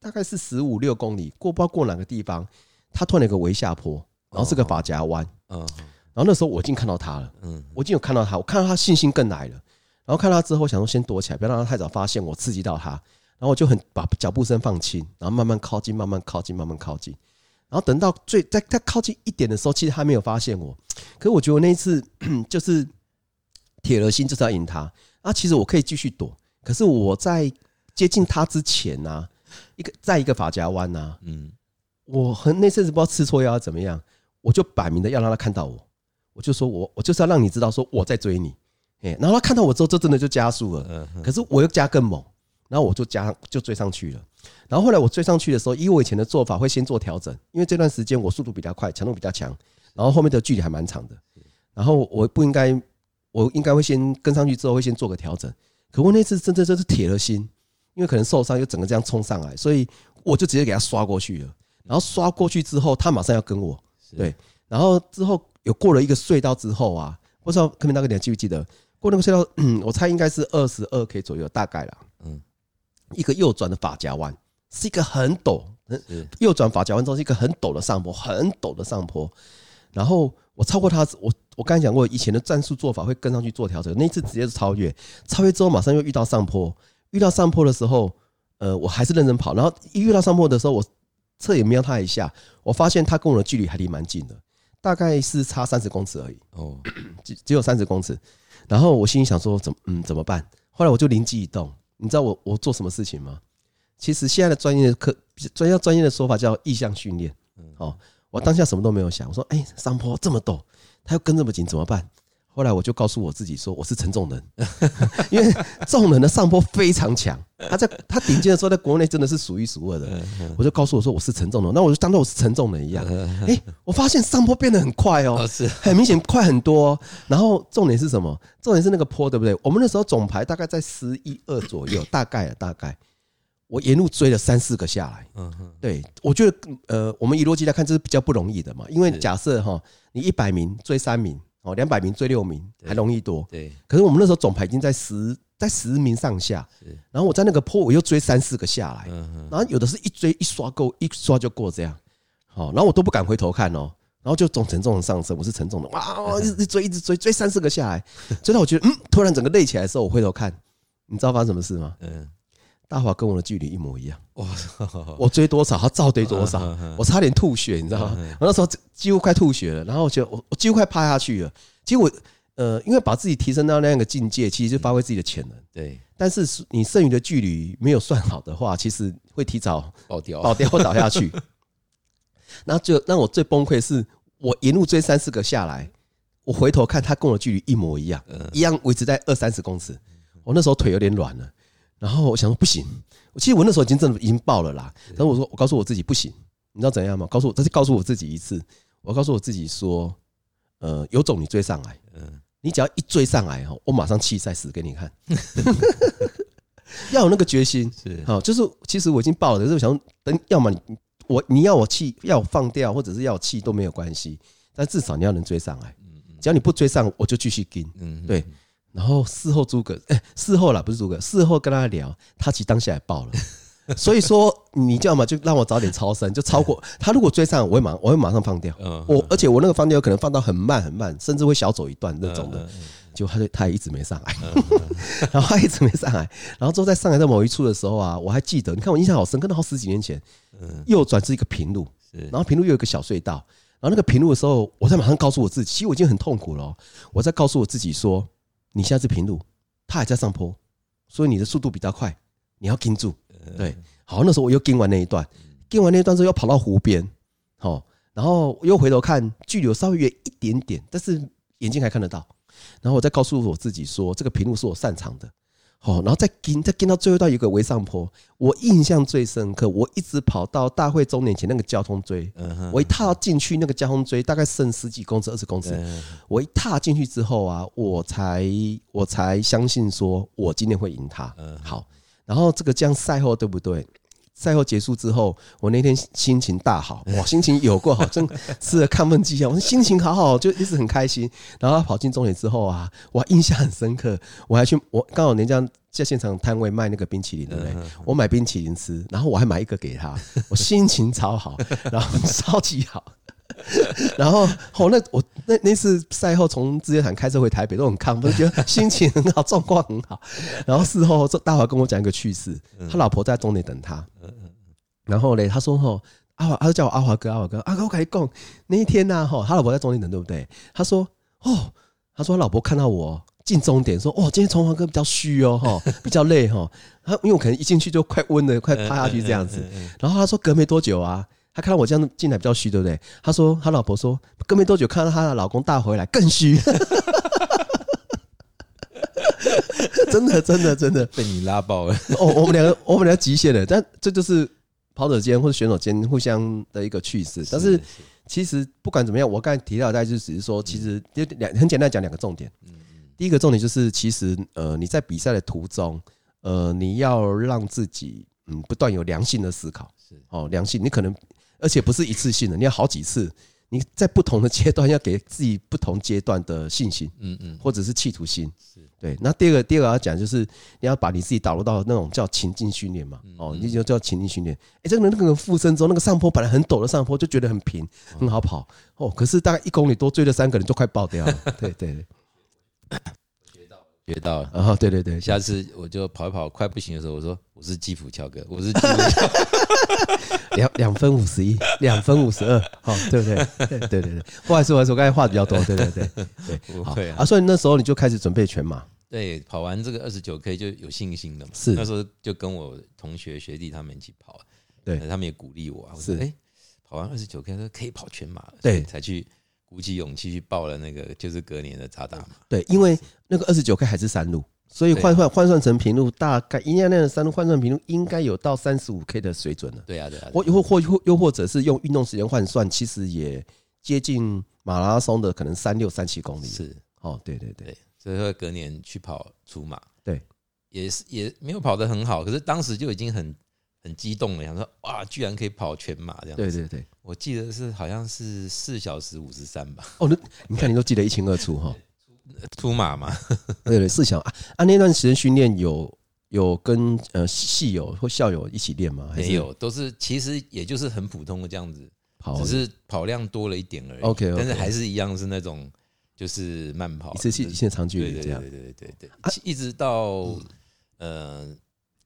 大概是十五六公里，过不知道过哪个地方，他突然有个围下坡，然后是个法夹弯，嗯，然后那时候我已经看到他了，嗯，我已经有看到他，我看到他信心更来了，然后看到他之后，想说先躲起来，不要让他太早发现我刺激到他，然后我就很把脚步声放轻，然后慢慢靠近，慢慢靠近，慢慢靠近，然后等到最在他靠近一点的时候，其实他没有发现我，可是我觉得我那一次 就是铁了心就是要赢他，啊，其实我可以继续躲，可是我在接近他之前呢、啊。一个在一个发夹弯呐，嗯，我很那阵子不知道吃错药怎么样，我就摆明的要让他看到我，我就说我我就是要让你知道说我在追你，哎，然后他看到我之后，这真的就加速了，可是我又加更猛，然后我就加就追上去了，然后后来我追上去的时候，以我以前的做法会先做调整，因为这段时间我速度比较快，强度比较强，然后后面的距离还蛮长的，然后我不应该，我应该会先跟上去之后会先做个调整，可我那次真的就是铁了心。因为可能受伤，又整个这样冲上来，所以我就直接给他刷过去了。然后刷过去之后，他马上要跟我，对。然后之后有过了一个隧道之后啊，不知道柯明大哥你还记不记得？过那个隧道，嗯，我猜应该是二十二 K 左右，大概啦。嗯，一个右转的法夹弯，是一个很陡，右转法夹弯之后是一个很陡的上坡，很陡的上坡。然后我超过他，我我刚才讲过，以前的战术做法会跟上去做调整，那一次直接是超越，超越之后马上又遇到上坡，遇到上坡的时候，呃，我还是认真跑。然后一遇到上坡的时候，我侧眼瞄他一下，我发现他跟我的距离还离蛮近的，大概是差三十公尺而已。哦，只只有三十公尺。然后我心里想说，怎嗯怎么办？后来我就灵机一动，你知道我我做什么事情吗？其实现在的专业课，专业专业的说法叫意向训练。哦，我当下什么都没有想，我说，哎，上坡这么陡，他又跟这么紧，怎么办？后来我就告诉我自己说，我是陈仲仁，因为仲仁的上坡非常强，他在他顶尖的时候，在国内真的是数一数二的。我就告诉我说，我是陈仲仁，那我就当做我是陈仲仁一样。哎，我发现上坡变得很快哦，是很明显快很多。然后重点是什么？重点是那个坡，对不对？我们那时候总排大概在十一二左右，大概大概，我沿路追了三四个下来。嗯哼，对，我觉得呃，我们以逻辑来看，这是比较不容易的嘛，因为假设哈，你一百名追三名。哦，两百名追六名还容易多，对。可是我们那时候总排已经在十，在十名上下。然后我在那个坡，我又追三四个下来。然后有的是一追一刷够，一刷就过这样。好，然后我都不敢回头看哦。然后就总沉重的上升，我是沉重的哇，一直追，一直追，追三四个下来，追到我觉得嗯，突然整个累起来的时候，我回头看，你知道发生什么事吗？嗯。大华跟我的距离一模一样，哇！我追多少，他照追多少，我差点吐血，你知道吗？我那时候几乎快吐血了，然后就我我几乎快趴下去了。其实我呃，因为把自己提升到那样的境界，其实就发挥自己的潜能。对，但是你剩余的距离没有算好的话，其实会提早爆掉，爆掉或倒下去。然后就让我最崩溃是，我一路追三四个下来，我回头看他跟我的距离一模一样，一样维持在二三十公尺。我那时候腿有点软了。然后我想说不行，其实我那时候已经真的已经爆了啦。然后我说，我告诉我自己不行，你知道怎样吗？告诉我，这是告诉我自己一次。我告诉我自己说，呃，有种你追上来，嗯，你只要一追上来哈，我马上弃赛死给你看。要有那个决心，是好，就是其实我已经爆了，可是我想等，要么你我你要我弃，要我放掉，或者是要我弃都没有关系，但至少你要能追上来。只要你不追上，我就继续跟。嗯，对。然后事后诸葛，哎，事后啦，不是诸葛，事后跟他聊，他其实当下也爆了。所以说，你就要么就让我早点超生，就超过他。如果追上，我会马，我会马上放掉。我而且我那个放掉有可能放到很慢很慢，甚至会小走一段那种的。就他就他也一直没上来，然后他一直没上来，然后之后在上海的某一处的时候啊，我还记得，你看我印象好深，跟到好十几年前，右转是一个平路，然后平路又有一个小隧道，然后那个平路的时候，我在马上告诉我自己，其实我已经很痛苦了，我在告诉我自己说。你现在是平路，他还在上坡，所以你的速度比较快，你要盯住。对，好，那时候我又盯完那一段，盯完那一段之后又跑到湖边，好，然后又回头看，距离有稍微远一点点，但是眼睛还看得到。然后我再告诉我自己说，这个平路是我擅长的。好，然后再跟再跟到最后到一个围上坡，我印象最深刻。我一直跑到大会终点前那个交通锥，我一踏进去那个交通锥，大概剩十几公尺、二十公尺。我一踏进去之后啊，我才我才相信说我今天会赢他。好，然后这个这样赛后对不对？赛后结束之后，我那天心情大好，哇，心情有过好，真吃了亢奋剂啊！我心情好好，就一直很开心。然后他跑进终点之后啊，我印象很深刻，我还去，我刚好人家在现场摊位卖那个冰淇淋，对不对？我买冰淇淋吃，然后我还买一个给他，我心情超好，然后超级好。然后哦，那我那那次赛后从日月潭开车回台北都很亢奋，觉得心情很好，状况很好。然后事后大华跟我讲一个趣事，他老婆在终点等他。然后嘞，他说：“吼，阿华，他就叫我阿华哥，阿华哥，阿哥，我跟你讲，那一天呢，哈，他老婆在终点等，对不对？他说：哦，他说他老婆看到我进终点，说：哦，今天崇华哥比较虚哦，哈，比较累哈。他因为我可能一进去就快温了，快趴下去这样子。然后他说隔没多久啊。”他看到我这样进来比较虚，对不对？他说他老婆说，隔没多久看到他的老公大回来更虚，真的真的真的被你拉爆了。哦，我们两个我们两个极限了，但这就是跑者间或者选手间互相的一个趣事。但是其实不管怎么样，我刚才提到的大家就只是说，其实就两很简单讲两个重点。第一个重点就是，其实呃你在比赛的途中，呃你要让自己嗯不断有良性的思考，是哦良性，你可能。而且不是一次性的，你要好几次，你在不同的阶段要给自己不同阶段的信心，嗯嗯，或者是企图心。是对。那第二个，第二个要讲就是你要把你自己导入到那种叫情境训练嘛。哦，你就叫情境训练。哎，这个人那个附身之后，那个上坡本来很陡的上坡，就觉得很平，很好跑。哦，可是大概一公里多追了三个人，就快爆掉了。对对对。学到了，学到了。哦，对对对，下次我就跑一跑，快不行的时候，我说我是基辅乔哥，我是基辅乔。两两分五十一，两分五十二，好，对不对？对对对，不好意思，不好意思，我刚才话比较多，对对对对，好啊。所以那时候你就开始准备全马，对，跑完这个二十九 K 就有信心了嘛。是，那时候就跟我同学学弟他们一起跑，对，他们也鼓励我啊。是，哎，跑完二十九 K 说可以跑全马，对，才去鼓起勇气去报了那个就是隔年的渣打嘛。对，因为那个二十九 K 还是山路。所以换算换算成平路，大概一辆辆的山路换算平路应该有到三十五 K 的水准了。对啊，对啊。或或或或又或者是用运动时间换算，其实也接近马拉松的可能三六三七公里。是哦，对对对。所以说隔年去跑初马，对，也是也没有跑得很好，可是当时就已经很很激动了，想说哇，居然可以跑全马这样。对对对，我记得是好像是四小时五十三吧。哦，那你看你都记得一清二楚哈。出马嘛，对 对，是想啊啊，那段时间训练有有跟呃系友或校友一起练吗？没有，都是其实也就是很普通的这样子跑，只是跑量多了一点而已。OK，但是还是一样是那种就是慢跑，一次性长距离这样。对对对对对，一直到呃，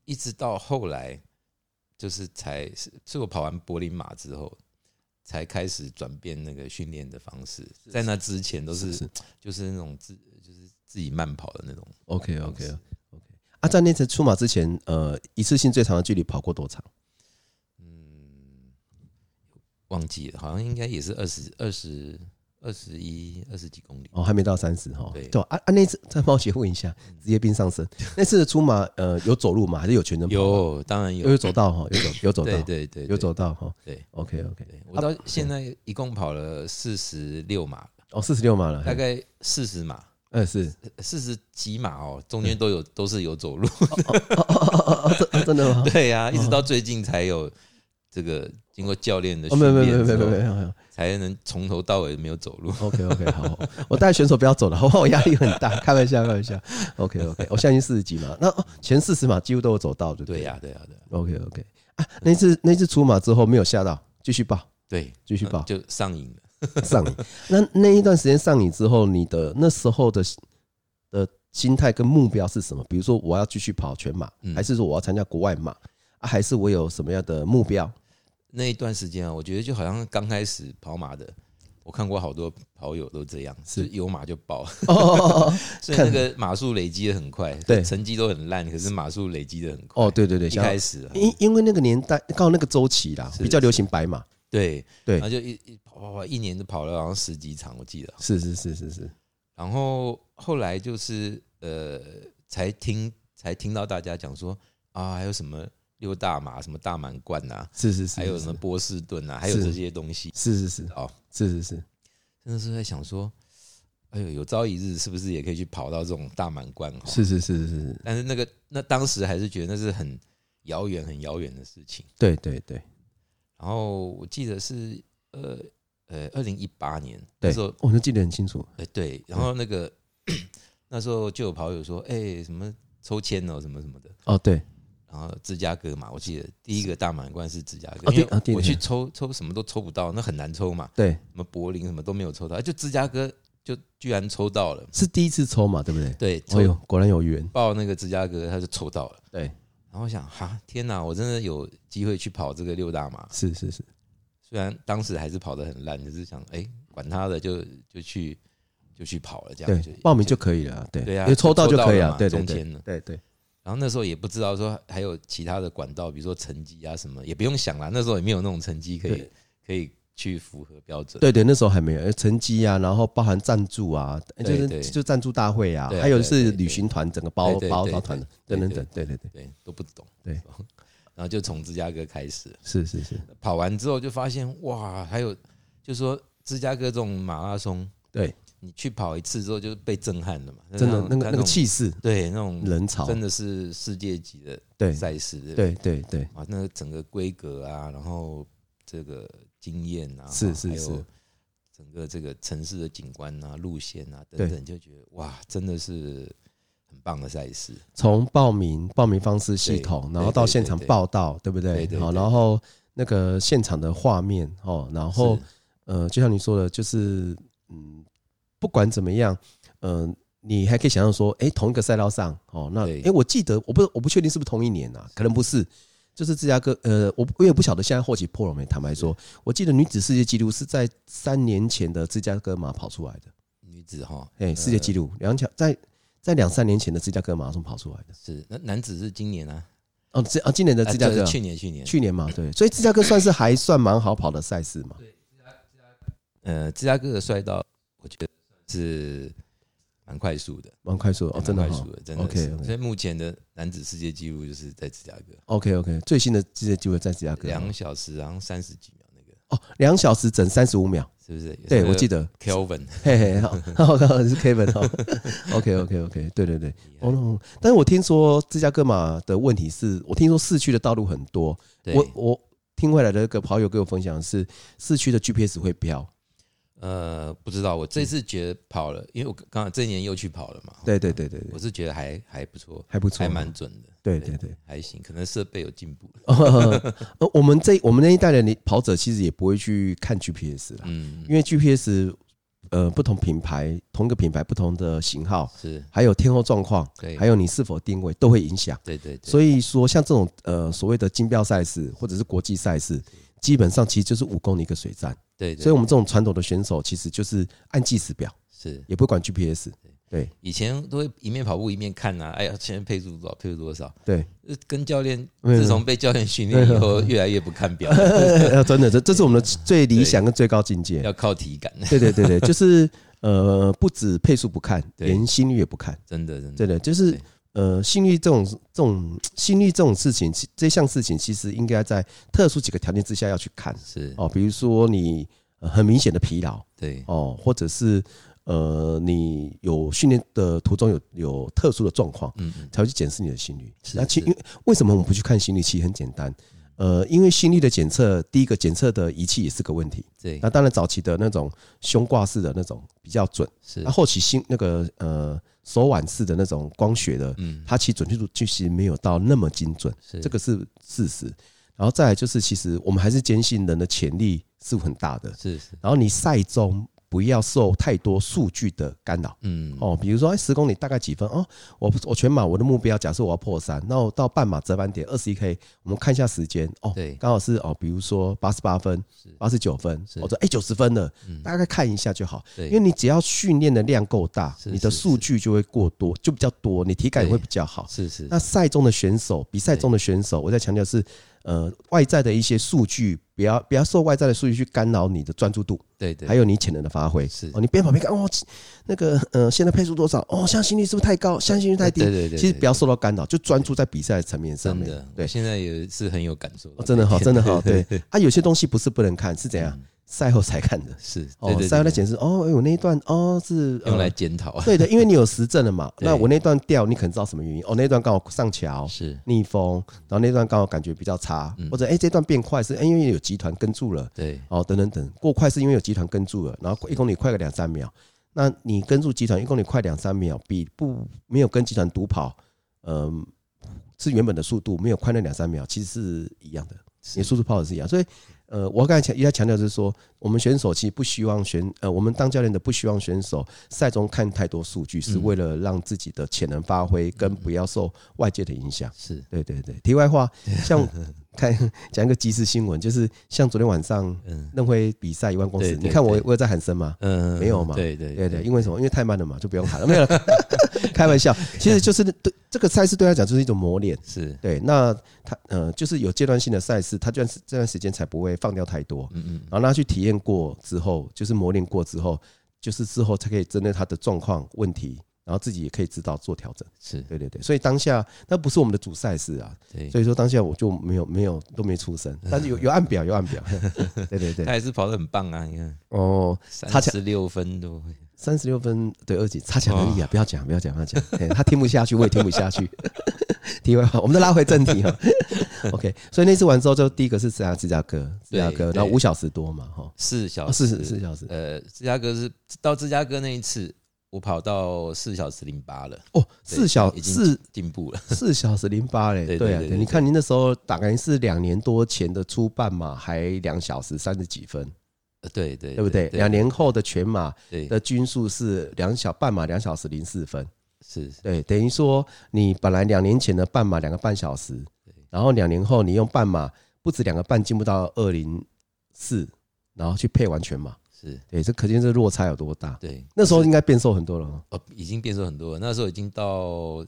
一直到后来就是才是，是我跑完柏林马之后。才开始转变那个训练的方式，在那之前都是就是那种自就是自己慢跑的那种。OK OK OK。啊，在那次出马之前，呃，一次性最长的距离跑过多长？嗯，忘记了，好像应该也是二十二十。二十一、二十几公里哦，还没到三十哈。对，对啊啊！那次 再帮我问一下，职业病上身。那次的出马，呃，有走路吗？还是有全程跑？有，当然有。有走道哈，有走 有走道，对对有走道哈。对，OK OK。我到现在一共跑了四十六码，哦，四十六码了，大概四十码，嗯，是四十几码哦，中间都有都是有走路。真的吗？对呀，一直到最近才有这个经过教练的训练，没有没有没有没有没有。才能从头到尾没有走路。OK OK，好，我带选手不要走了，好不好？我压力很大。开玩笑，开玩笑。OK OK，我相信四十几码，那前四十码几乎都有走到，对不对？对呀，对呀，对。OK OK，啊，那次那次出马之后没有吓到，继续报。对，继续报，就上瘾了。上瘾。那那一段时间上瘾之后，你的那时候的的心态跟目标是什么？比如说我要继续跑全马，还是说我要参加国外马，还是我有什么样的目标？那一段时间啊，我觉得就好像刚开始跑马的，我看过好多跑友都这样，是有马就爆，所以那个马数累积的很快，对，成绩都很烂，可是马数累积的很快。哦，对对对，一开始，因因为那个年代刚好那个周期啦，比较流行白马，对对，然后就一一跑跑跑，一年就跑了好像十几场，我记得。是是是是是，然后后来就是呃，才听才听到大家讲说啊，还有什么。六大马什么大满贯呐，是是是，还有什么波士顿啊，还有这些东西，是是是，哦，是是是，真的是在想说，哎呦，有朝一日是不是也可以去跑到这种大满贯？是是是是是，但是那个那当时还是觉得那是很遥远很遥远的事情。对对对，然后我记得是呃呃二零一八年那时候，我能记得很清楚。哎对，然后那个 那时候就有跑友说，哎什么抽签哦什么什么的。哦对。然后芝加哥嘛，我记得第一个大满贯是芝加哥，因为我去抽抽什么都抽不到，那很难抽嘛。对，什么柏林什么都没有抽到，就芝加哥就居然抽到了，是第一次抽嘛，对不对？对，哎呦，果然有缘。报那个芝加哥，他就抽到了。对，然后我想，哈，天哪，我真的有机会去跑这个六大马。是是是，虽然当时还是跑得很烂，只是想，哎，管他的，就就去就去跑了，这样对，报名就可以了。对对啊，抽到就可以了，对中签了，对对。然后那时候也不知道说还有其他的管道，比如说成绩啊什么，也不用想了。那时候也没有那种成绩可以可以去符合标准。对对，那时候还没有成绩啊，然后包含赞助啊，就是就赞助大会啊，还有是旅行团整个包包包团的等等等，对对对对，都不懂。对，然后就从芝加哥开始，是是是，跑完之后就发现哇，还有就是说芝加哥这种马拉松，对。你去跑一次之后就被震撼了嘛？真的，那个那个气势，对，那种人潮，真的是世界级的赛事，对对？对啊，那个整个规格啊，然后这个经验啊，是是是，整个这个城市的景观啊、路线啊等等，就觉得哇，真的是很棒的赛事。从报名、报名方式系统，然后到现场报道，对不对？好，然后那个现场的画面哦，然后呃，就像你说的，就是嗯，不管怎么样，嗯、呃，你还可以想象说，哎，同一个赛道上哦，那哎，我记得我不我不确定是不是同一年啊，可能不是。就是芝加哥，呃，我我也不晓得现在后期破了没。坦白说，我记得女子世界纪录是在三年前的芝加哥马跑出来的。女子哈，哎，世界纪录两条在在两三年前的芝加哥马拉松跑出来的。是，那男子是今年啊？哦，这啊，今年的芝加哥，去年去年去年嘛，对，所以芝加哥算是还算蛮好跑的赛事嘛。对，芝加哥，呃，芝加哥的赛道，我觉得是。蛮快速的，蛮快速的哦，真的快速的，真的。OK，所以目前的男子世界纪录就是在芝加哥。OK，OK，最新的世界纪录在芝加哥，两小时然后三十几秒那个。哦，两小时整三十五秒，是不是？对，我记得。Kelvin，嘿嘿，好，好，是 Kevin 哈。OK，OK，OK，对对对。哦，但是我听说芝加哥嘛的问题是，我听说市区的道路很多。我我听回来的一个跑友给我分享是，市区的 GPS 会飙。呃，不知道，我这次觉得跑了，因为我刚刚这一年又去跑了嘛。对对对对，我是觉得还还不错，还不错，还蛮准的。对对对，还行，可能设备有进步。呃，我们这我们那一代的跑者其实也不会去看 GPS 了，嗯，因为 GPS 呃不同品牌，同一个品牌不同的型号是，还有天候状况，对，还有你是否定位都会影响。对对，所以说像这种呃所谓的金标赛事或者是国际赛事。基本上其实就是五公里一个水站，对，所以我们这种传统的选手其实就是按计时表，是。也不管 GPS，对，以前都会一面跑步一面看呐，哎呀，现在配速多少，配速多少，对，跟教练自从被教练训练以后，越来越不看表，真的，这这是我们的最理想跟最高境界，要靠体感，对对对对，就是呃，不止配速不看，连心率也不看，真的真的，真的，就是。呃，心率这种这种心率这种事情，这项事情其实应该在特殊几个条件之下要去看，是。哦，比如说你很明显的疲劳，对。哦，或者是呃你有训练的途中有有特殊的状况，嗯，才会去检视你的心率。那其因为为什么我们不去看心率？其实很简单，呃，因为心率的检测，第一个检测的仪器也是个问题，对。那当然早期的那种胸挂式的那种比较准，是。那后期心那个呃。手腕式的那种光学的，嗯，它其实准确度其实没有到那么精准，这个是事实。然后再来就是，其实我们还是坚信人的潜力是很大的，是是。然后你赛中。不要受太多数据的干扰，嗯。哦，比如说哎，十公里大概几分？哦？我我全马我的目标假设我要破三，那我到半马折返点二十一 K，我们看一下时间。哦，对，刚好是哦，比如说八十八分，八十九分，我说哎九十分了，大概看一下就好，因为你只要训练的量够大，你的数据就会过多，就比较多，你体感也会比较好，是是。那赛中的选手，比赛中的选手，我在强调是。呃，外在的一些数据，不要不要受外在的数据去干扰你的专注度，对对，还有你潜能的发挥。是哦，你边跑边看哦，那个呃，现在配速多少？哦，相信率是不是太高？相信率太低？对对对，其实不要受到干扰，就专注在比赛的层面上面。对，现在也是很有感受。真的好，真的好。对，啊，有些东西不是不能看，是怎样？赛后才看的，是哦，赛后来检视哦，我那一段哦是用来检讨，对的，因为你有实证了嘛。那我那段掉，你可能知道什么原因哦。那段刚好上桥是逆风，然后那段刚好感觉比较差，或者哎这段变快是因为有集团跟住了，对哦等等等过快是因为有集团跟住了，然后一公里快个两三秒。那你跟住集团一公里快两三秒，比不没有跟集团独跑，嗯，是原本的速度没有快那两三秒，其实是一样的，你速度跑的是一样，所以。呃，我刚才强一再强调是说，我们选手其实不希望选呃，我们当教练的不希望选手赛中看太多数据，是为了让自己的潜能发挥，跟不要受外界的影响。是对对对。题外话，像看讲一个即时新闻，就是像昨天晚上嗯任辉比赛一万公尺，你看我我有在喊声吗？嗯，没有嘛。对对对对，因为什么？因为太慢了嘛，就不用喊了。没有，开玩笑，其实就是对这个赛事对他讲就是一种磨练。是对，那他呃，就是有阶段性的赛事，他这段这段时间才不会。放掉太多，嗯嗯，然后他去体验过之后，就是磨练过之后，就是之后才可以针对他的状况问题，然后自己也可以知道做调整。是。对对对，所以当下那不是我们的主赛事啊，对，所以说当下我就没有没有都没出声，但是有有按表有按表，对对对，他也是跑得很棒啊，你看。哦，差十六分多，三十六分对二级。差强人意啊！不要讲，不要讲，不要讲，他听不下去，我也听不下去。题外话，我们再拉回正题哈。OK，所以那次完之后，就第一个是芝加芝加哥，芝加哥，然后五小时多嘛，哈，四小时，四四小时。呃，芝加哥是到芝加哥那一次，我跑到四小时零八了。哦，四小已经进步了，四小时零八嘞。对啊，你看您那时候大概是两年多前的初半马，还两小时三十几分。对对，对不对？两年后的全马的均速是两小半马两小时零四分，是对，等于说你本来两年前的半马两个半小时，然后两年后你用半马不止两个半进步到二零四，然后去配完全马，是对，这可见这落差有多大。对，那时候应该变瘦很多了哦，已经变瘦很多了。那时候已经到，我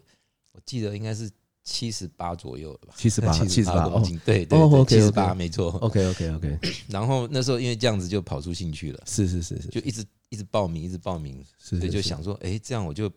记得应该是。七十八左右了吧，七十八，七十八公斤，对对对，七十八没错。OK OK OK。然后那时候因为这样子就跑出兴趣了，是是是是，就一直一直报名，一直报名，所以就想说，哎，这样我就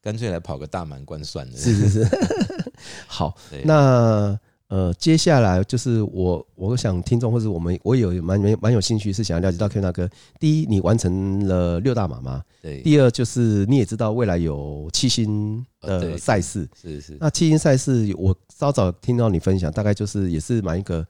干脆来跑个大满贯算了。是是是。好，那。呃，接下来就是我，我想听众或者我们，我有蛮蛮蛮有兴趣，是想要了解到 Kevin 大哥。第一，你完成了六大马吗？对。第二，就是你也知道未来有七星的赛事，是是。那七星赛事，我稍早听到你分享，大概就是也是蛮一个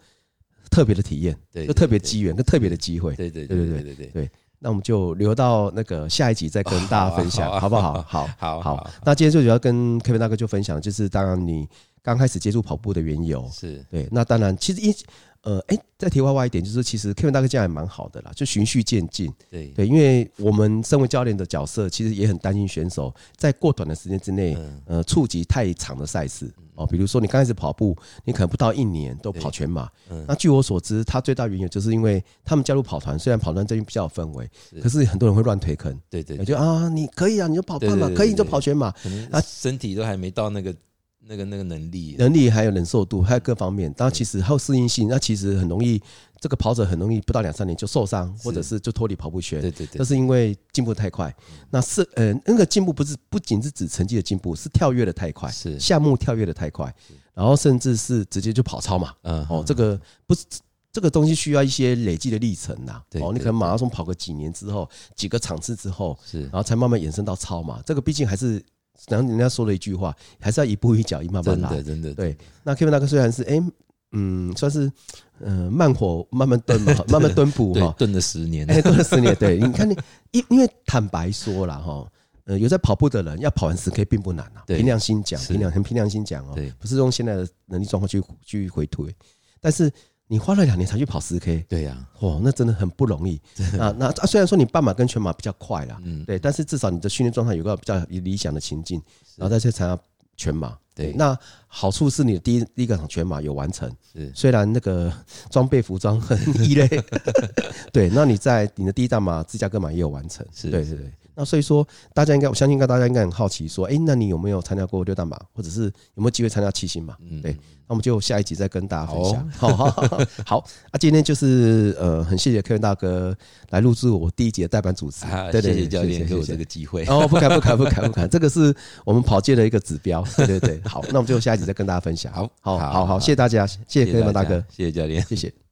特别的体验，对，就特别机缘跟特别的机会。对对对对对对对。那我们就留到那个下一集再跟大家分享，好不好？好，好，好。那今天最主要跟 Kevin 大哥就分享，就是当然你。刚开始接触跑步的缘由。是。对，那当然，其实一呃，哎，再题外话一点，就是其实 Kevin 大哥这样也蛮好的啦，就循序渐进，对。对，因为我们身为教练的角色，其实也很担心选手在过短的时间之内，呃，触及太长的赛事。哦，比如说你刚开始跑步，你可能不到一年都跑全马，那据我所知，他最大原因就是因为他们加入跑团，虽然跑团这边比较有氛围，可是很多人会乱推坑，对对，就啊，你可以啊，你就跑半马，可以你就跑全马，啊，身体都还没到那个。那个那个能力，能力还有忍受度，还有各方面，当然其实还有适应性，那其实很容易，这个跑者很容易不到两三年就受伤，或者是就脱离跑步圈。对对对，这是因为进步太快。那是呃，那个进步不是不仅是指成绩的进步，是跳跃的太快，是项目跳跃的太快，然后甚至是直接就跑超嘛。嗯，哦，这个不是这个东西需要一些累积的历程呐。哦，你可能马拉松跑个几年之后，几个场次之后，是，然后才慢慢延伸到超嘛。这个毕竟还是。然后人家说了一句话，还是要一步一脚印慢慢来。真的，真的。对，那 Kevin 大哥虽然是哎，嗯，算是嗯慢火慢慢炖嘛，慢慢蹲补 哈，蹲了十年，哎，蹲了十年。对，你看你，因因为坦白说了哈，呃，有在跑步的人要跑完十 K 并不难啊，凭良心讲，凭良很凭良心讲哦，不是用现在的能力状况去去回推，但是。你花了两年才去跑十 K，对呀，哦，那真的很不容易。啊，那虽然说你半马跟全马比较快啦，嗯，对，但是至少你的训练状态有个比较理想的情境，然后再去参加全马。对，那好处是你的第一第一个场全马有完成，是。虽然那个装备服装很异类，对，那你在你的第一大马芝加哥马也有完成，是对对对。那所以说，大家应该我相信，应该大家应该很好奇，说，哎，那你有没有参加过六大马，或者是有没有机会参加七星马？嗯，对，那我们就下一集再跟大家分享。好 好好，好，那今天就是呃，很谢谢 Kevin 大哥来录制我第一集的代班主持。对对，谢谢教练给我这个机会。哦，不敢不敢不敢不敢，这个是我们跑界的一个指标。对对对，好，那我们就下一集再跟大家分享。好好好好，谢谢大家，谢谢 Kevin 大哥，谢谢教练，谢谢。